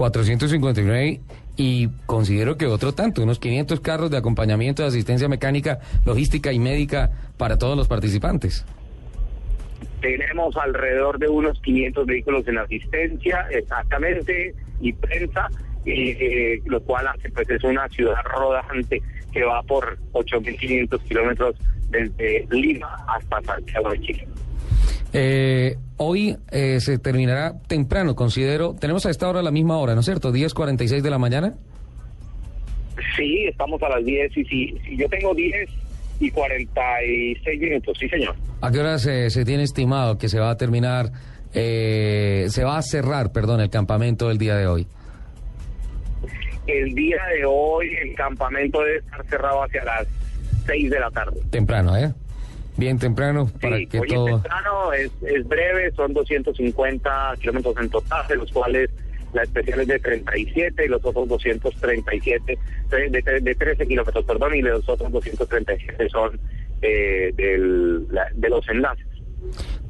459 y considero que otro tanto, unos 500 carros de acompañamiento, de asistencia mecánica, logística y médica para todos los participantes. Tenemos alrededor de unos 500 vehículos en asistencia, exactamente, y prensa, eh, lo cual hace pues es una ciudad rodante que va por 8.500 kilómetros desde Lima hasta Santiago de Chile. Eh, hoy eh, se terminará temprano, considero. Tenemos a esta hora la misma hora, ¿no es cierto? 10.46 de la mañana. Sí, estamos a las 10 y si, yo tengo 10 y 46 minutos, sí señor. ¿A qué hora se, se tiene estimado que se va a terminar, eh, se va a cerrar, perdón, el campamento del día de hoy? El día de hoy el campamento debe estar cerrado hacia las 6 de la tarde. Temprano, ¿eh? Bien temprano para sí, que hoy todo... es temprano, es, es breve, son 250 kilómetros en total, de los cuales la especial es de 37 y los otros 237, de, de, de 13 kilómetros, perdón, y los otros 237 son eh, del, la, de los enlaces.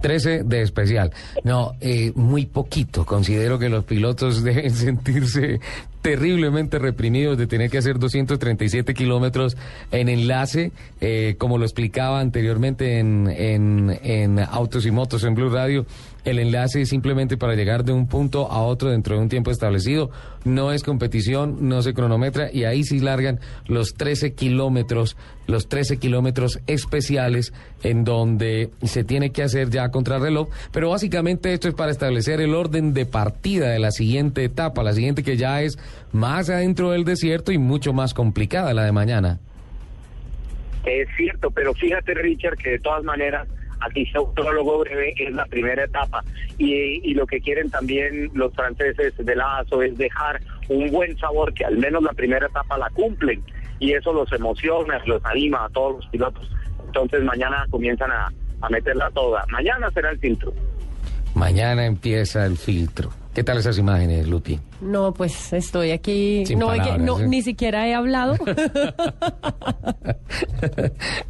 13 de especial. No, eh, muy poquito. Considero que los pilotos deben sentirse terriblemente reprimidos de tener que hacer 237 kilómetros en enlace, eh, como lo explicaba anteriormente en, en, en Autos y Motos en Blue Radio. El enlace es simplemente para llegar de un punto a otro dentro de un tiempo establecido. No es competición, no se cronometra y ahí sí largan los 13 kilómetros, los 13 kilómetros especiales en donde se tiene que hacer ya contrarreloj. Pero básicamente esto es para establecer el orden de partida de la siguiente etapa, la siguiente que ya es más adentro del desierto y mucho más complicada la de mañana. Es cierto, pero fíjate Richard que de todas maneras aquí se un prólogo breve es la primera etapa y, y, lo que quieren también los franceses de ASO es dejar un buen sabor que al menos la primera etapa la cumplen y eso los emociona, los anima a todos los pilotos. Entonces mañana comienzan a, a meterla toda. Mañana será el filtro. Mañana empieza el filtro. ¿Qué tal esas imágenes, Lupi? No, pues estoy aquí. Sin no, palabras, no ¿eh? ni siquiera he hablado.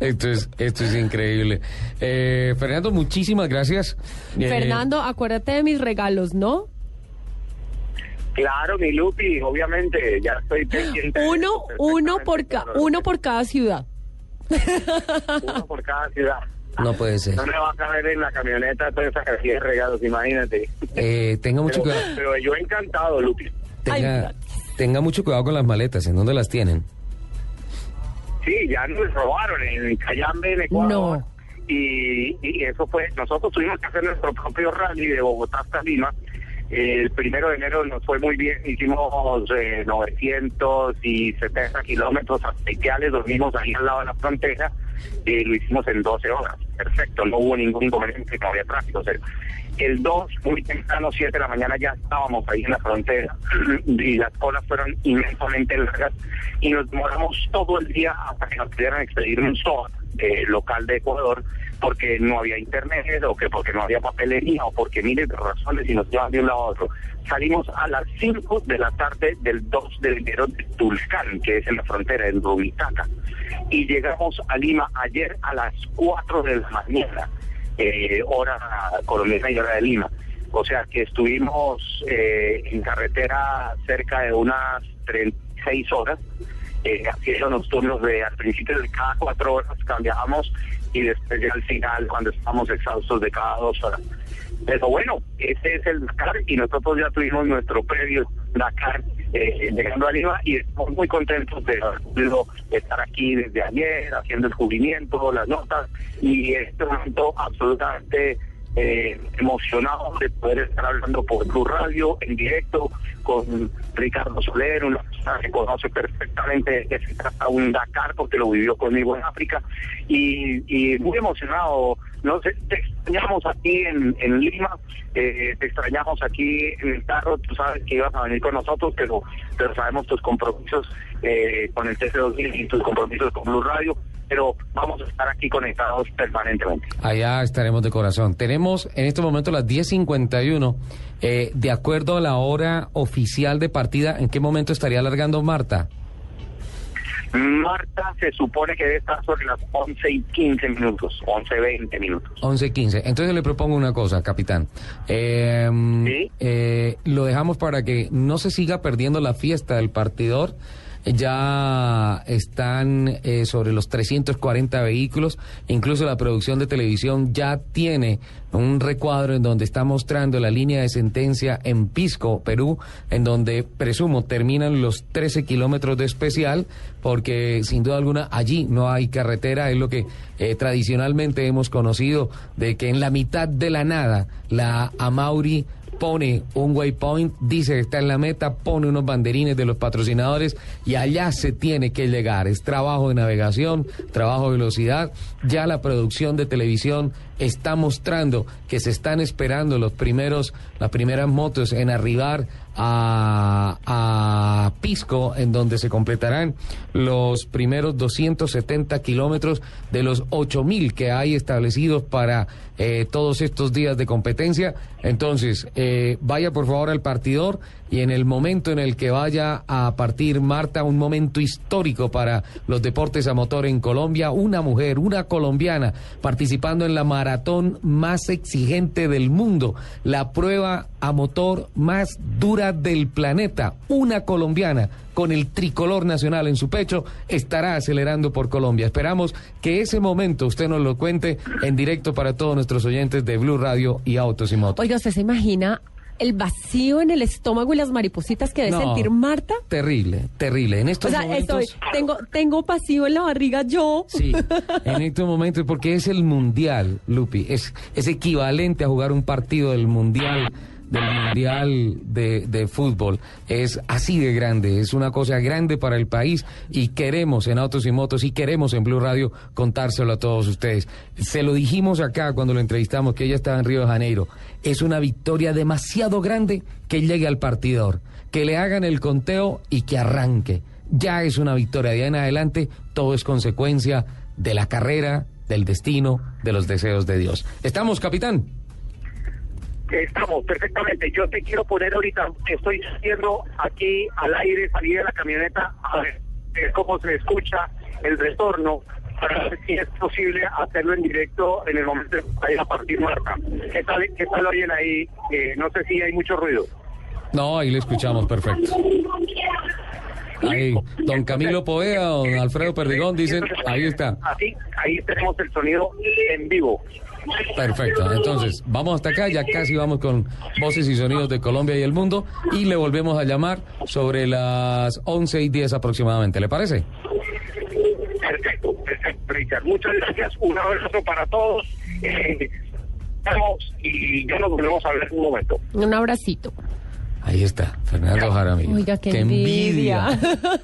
esto es esto es increíble. Eh, Fernando, muchísimas gracias. Eh, Fernando, acuérdate de mis regalos, ¿no? Claro, mi Lupi, obviamente, ya estoy pendiente. Uno, uno por ca uno por cada ciudad. Uno por cada ciudad. No puede ser. No me va a caber en la camioneta toda esa cantidad de regalos, imagínate. Eh, tenga mucho Pero, cuidado. pero yo encantado, Lupi. Tenga, Ay, tenga mucho cuidado con las maletas. ¿En dónde las tienen? Sí, ya nos robaron en Cayambe, en Ecuador. No. Y, y eso fue, nosotros tuvimos que hacer nuestro propio rally de Bogotá hasta Lima. El primero de enero nos fue muy bien, hicimos eh, 970 kilómetros especiales, dormimos ahí al lado de la frontera y lo hicimos en 12 horas. Perfecto, no hubo ningún inconveniente, no había tráfico. cero. El 2, muy temprano, 7 de la mañana, ya estábamos ahí en la frontera y las colas fueron inmensamente largas y nos demoramos todo el día hasta que nos pudieran expedir un SOAT eh, local de Ecuador porque no había internet o que porque no había papelería o porque miles de razones y nos llevan de un lado a otro. Salimos a las 5 de la tarde del 2 de enero de Tulcán, que es en la frontera, en Rubitaca. Y llegamos a Lima ayer a las 4 de la mañana, eh, hora colombiana y hora de Lima. O sea que estuvimos eh, en carretera cerca de unas 36 horas, eh, haciendo los turnos de al principio de cada cuatro horas cambiábamos y después ya al final cuando estamos exhaustos de cada dos horas. Pero bueno, ese es el Dakar y nosotros ya tuvimos nuestro previo Dakar eh, llegando a Lima y estamos muy contentos de podido estar aquí desde ayer haciendo el cubrimiento, las notas y este momento absolutamente eh, emocionado de poder estar hablando por Blue Radio en directo con Ricardo Soler, una persona que conoce perfectamente de se trata un Dakar porque lo vivió conmigo en África y, muy emocionado. No sé, te extrañamos aquí en, en Lima, eh, te extrañamos aquí en el carro, tú sabes que ibas a venir con nosotros, pero, pero sabemos tus compromisos eh, con el TC2000 y tus compromisos con Blue Radio, pero vamos a estar aquí conectados permanentemente. Allá estaremos de corazón. Tenemos en este momento las 10.51. Eh, de acuerdo a la hora oficial de partida, ¿en qué momento estaría alargando Marta? Marta se supone que debe estar sobre las 11 y 15 minutos, 11, 20 minutos. 11 y 15. Entonces le propongo una cosa, capitán. Eh, Sí. eh, lo dejamos para que no se siga perdiendo la fiesta del partidor. Ya están eh, sobre los 340 vehículos. Incluso la producción de televisión ya tiene un recuadro en donde está mostrando la línea de sentencia en Pisco, Perú, en donde presumo terminan los 13 kilómetros de especial, porque sin duda alguna allí no hay carretera, es lo que eh, tradicionalmente hemos conocido, de que en la mitad de la nada la Amauri pone un waypoint, dice que está en la meta, pone unos banderines de los patrocinadores y allá se tiene que llegar. Es trabajo de navegación, trabajo de velocidad. Ya la producción de televisión está mostrando que se están esperando los primeros, las primeras motos en arribar a, Pisco, en donde se completarán los primeros 270 kilómetros de los 8000 que hay establecidos para eh, todos estos días de competencia. Entonces, eh, vaya por favor al partidor y en el momento en el que vaya a partir Marta, un momento histórico para los deportes a motor en Colombia, una mujer, una colombiana, participando en la maratón más exigente del mundo, la prueba a motor más dura del planeta, una colombiana con el tricolor nacional en su pecho, estará acelerando por Colombia. Esperamos que ese momento usted nos lo cuente en directo para todos nuestros oyentes de Blue Radio y Autos y Motos. Oiga, ¿usted se imagina el vacío en el estómago y las maripositas que debe No, sentir Marta? Terrible, terrible. En O estos sea, momentos... estoy, tengo, tengo vacío en la barriga yo. Sí, en estos momentos, porque es el mundial, Lupi, es, es equivalente a jugar un partido del mundial, del mundial de, de fútbol. Es así de grande, es una cosa grande para el país y queremos en Autos y Motos y queremos en Blue Radio contárselo a todos ustedes. Se lo dijimos acá cuando lo entrevistamos, que ella estaba en Río de Janeiro. Es una victoria demasiado grande que llegue al partidor, que le hagan el conteo y que arranque ya es una victoria. De ahí en adelante, todo es consecuencia de la carrera, del destino, de los deseos de Dios. ¿Estamos, capitán? Estamos perfectamente. Yo te quiero poner ahorita, estoy haciendo aquí al aire, salí de la camioneta a ver eh, cómo se escucha el retorno para ver si es posible hacerlo en directo en el momento de a partir Marta. ¿Qué tal, qué tal oyen ahí? Eh, no sé si hay mucho ruido. No, ahí le escuchamos perfecto. Ahí, don Camilo Poea, don Alfredo Perdigón dicen, ahí está. Así, ahí tenemos el sonido en vivo. Perfecto. Entonces, vamos hasta acá, ya casi vamos con voces y sonidos de Colombia y el mundo y le volvemos a llamar sobre las 11 y 10 aproximadamente. ¿Le parece? Perfecto, perfecto, Richard. Muchas gracias. Un abrazo para todos. Eh, y ya nos volvemos a ver en un momento. Un abracito. Ahí está, Fernando Jaramillo. Oiga, qué envidia.